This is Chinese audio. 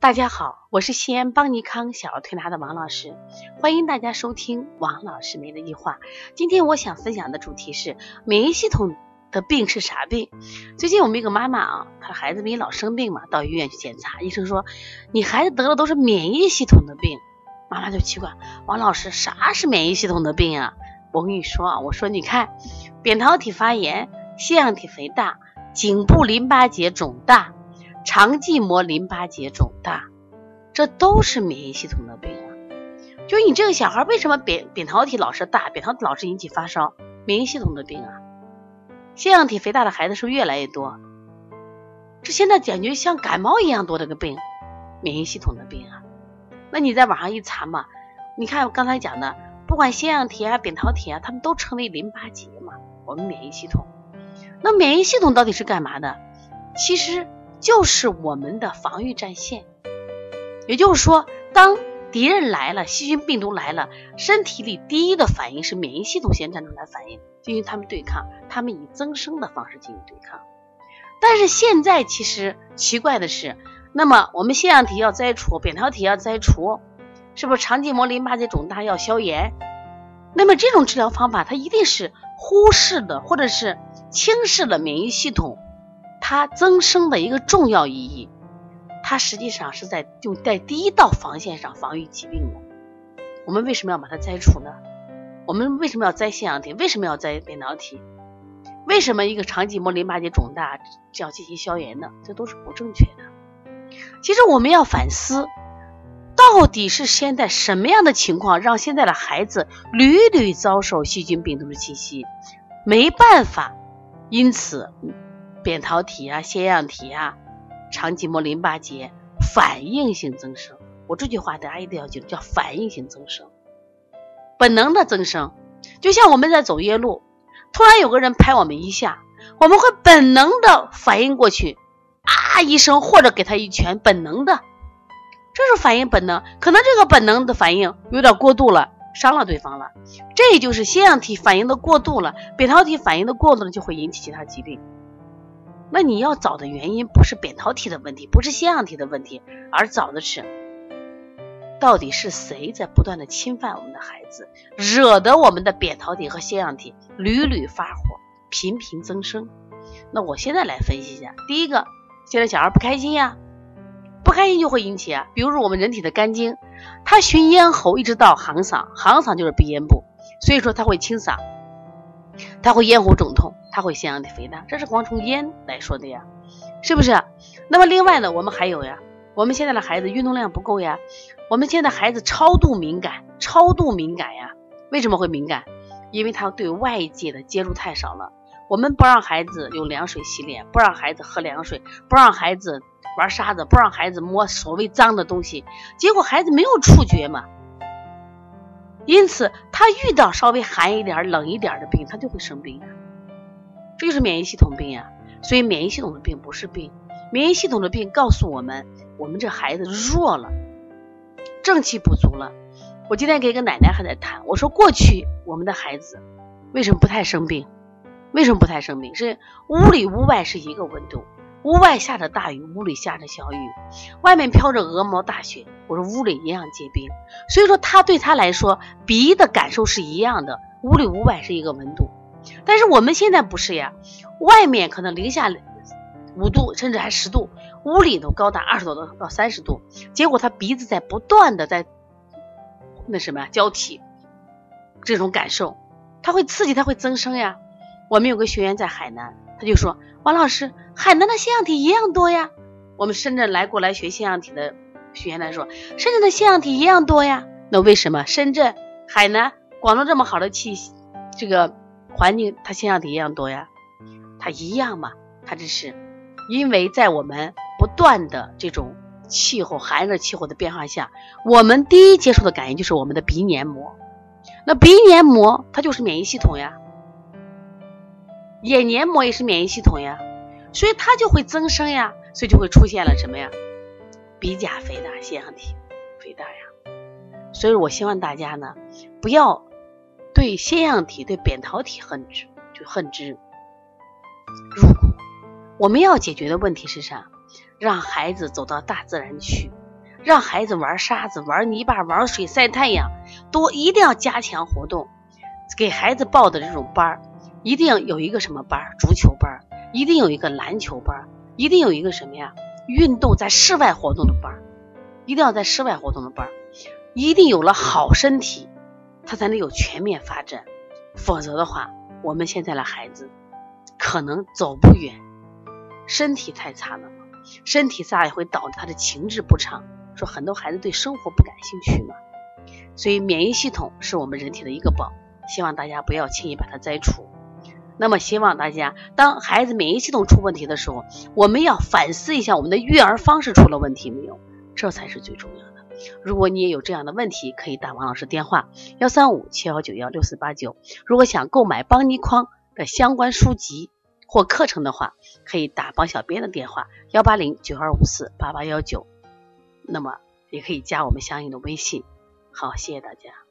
大家好，我是西安邦尼康小儿推拿的王老师，欢迎大家收听王老师每日一话。今天我想分享的主题是免疫系统的病是啥病？最近我们一个妈妈啊，她孩子不也老生病嘛，到医院去检查，医生说你孩子得了都是免疫系统的病。妈妈就奇怪，王老师啥是免疫系统的病啊？我跟你说啊，我说你看，扁桃体发炎、腺样体肥大、颈部淋巴结肿大。肠系膜淋巴结肿大，这都是免疫系统的病啊。就你这个小孩为什么扁扁桃体老是大，扁桃体老是引起发烧？免疫系统的病啊。腺样体肥大的孩子是不是越来越多？这现在感觉像感冒一样多这个病，免疫系统的病啊。那你在网上一查嘛，你看我刚才讲的，不管腺样体啊、扁桃体啊，他们都称为淋巴结嘛。我们免疫系统，那免疫系统到底是干嘛的？其实。就是我们的防御战线，也就是说，当敌人来了，细菌病毒来了，身体里第一的反应是免疫系统先站出来反应，进行他们对抗，他们以增生的方式进行对抗。但是现在其实奇怪的是，那么我们腺样体要摘除，扁桃体要摘除，是不是肠系膜淋巴结肿大要消炎？那么这种治疗方法，它一定是忽视的，或者是轻视了免疫系统。它增生的一个重要意义，它实际上是在就在第一道防线上防御疾病的。我们为什么要把它摘除呢？我们为什么要摘腺样体？为什么要摘扁桃体？为什么一个肠系膜淋巴结肿大就要进行消炎呢？这都是不正确的。其实我们要反思，到底是现在什么样的情况让现在的孩子屡屡遭受细菌病毒的侵袭，没办法，因此。扁桃体啊，腺样体啊，肠系膜淋巴结反应性增生。我这句话大家一定要记住，叫反应性增生，本能的增生。就像我们在走夜路，突然有个人拍我们一下，我们会本能的反应过去，啊一声，或者给他一拳，本能的，这是反应本能。可能这个本能的反应有点过度了，伤了对方了。这就是腺样体反应的过度了，扁桃体反应的过度了，就会引起其他疾病。那你要找的原因不是扁桃体的问题，不是腺样体的问题，而找的是到底是谁在不断的侵犯我们的孩子，惹得我们的扁桃体和腺样体屡屡发火，频频增生。那我现在来分析一下，第一个，现在小孩不开心呀，不开心就会引起啊，比如说我们人体的肝经，它循咽喉一直到行嗓，行嗓就是鼻咽部，所以说它会清嗓，它会咽喉肿痛。它会腺样体肥大，这是光从烟来说的呀，是不是？那么另外呢，我们还有呀，我们现在的孩子运动量不够呀，我们现在孩子超度敏感，超度敏感呀，为什么会敏感？因为他对外界的接触太少了。我们不让孩子用凉水洗脸，不让孩子喝凉水，不让孩子玩沙子，不让孩子摸所谓脏的东西，结果孩子没有触觉嘛，因此他遇到稍微寒一点、冷一点的病，他就会生病呀。这就是免疫系统病呀，所以免疫系统的病不是病，免疫系统的病告诉我们，我们这孩子弱了，正气不足了。我今天跟一个奶奶还在谈，我说过去我们的孩子为什么不太生病？为什么不太生病？是屋里屋外是一个温度，屋外下着大雨，屋里下着小雨，外面飘着鹅毛大雪，我说屋里一样结冰。所以说他对他来说，鼻的感受是一样的，屋里屋外是一个温度。但是我们现在不是呀，外面可能零下五度，甚至还十度，屋里头高达二十多度到三十度，结果他鼻子在不断的在那什么呀交替，这种感受，它会刺激，它会增生呀。我们有个学员在海南，他就说：“王老师，海南的腺样体一样多呀。”我们深圳来过来学腺样体的学员来说：“深圳的腺样体一样多呀。”那为什么深圳、海南、广东这么好的气这个？环境它腺样体一样多呀，它一样嘛，它只是因为在我们不断的这种气候寒热气候的变化下，我们第一接触的感应就是我们的鼻黏膜，那鼻黏膜它就是免疫系统呀，眼黏膜也是免疫系统呀，所以它就会增生呀，所以就会出现了什么呀，鼻甲肥大、腺样体肥大呀，所以我希望大家呢不要。对腺样体、对扁桃体恨之就恨之入骨。我们要解决的问题是啥？让孩子走到大自然去，让孩子玩沙子、玩泥巴、玩水、晒太阳，多一定要加强活动。给孩子报的这种班儿，一定有一个什么班儿？足球班儿，一定有一个篮球班儿，一定有一个什么呀？运动在室外活动的班儿，一定要在室外活动的班儿，一定有了好身体，他才能有全面发展。否则的话，我们现在的孩子可能走不远，身体太差了嘛，身体差也会导致他的情志不畅。说很多孩子对生活不感兴趣嘛，所以免疫系统是我们人体的一个宝，希望大家不要轻易把它摘除。那么希望大家，当孩子免疫系统出问题的时候，我们要反思一下我们的育儿方式出了问题没有，这才是最重要的。如果你也有这样的问题，可以打王老师电话幺三五七幺九幺六四八九。如果想购买邦尼康的相关书籍或课程的话，可以打帮小编的电话幺八零九二五四八八幺九。那么也可以加我们相应的微信。好，谢谢大家。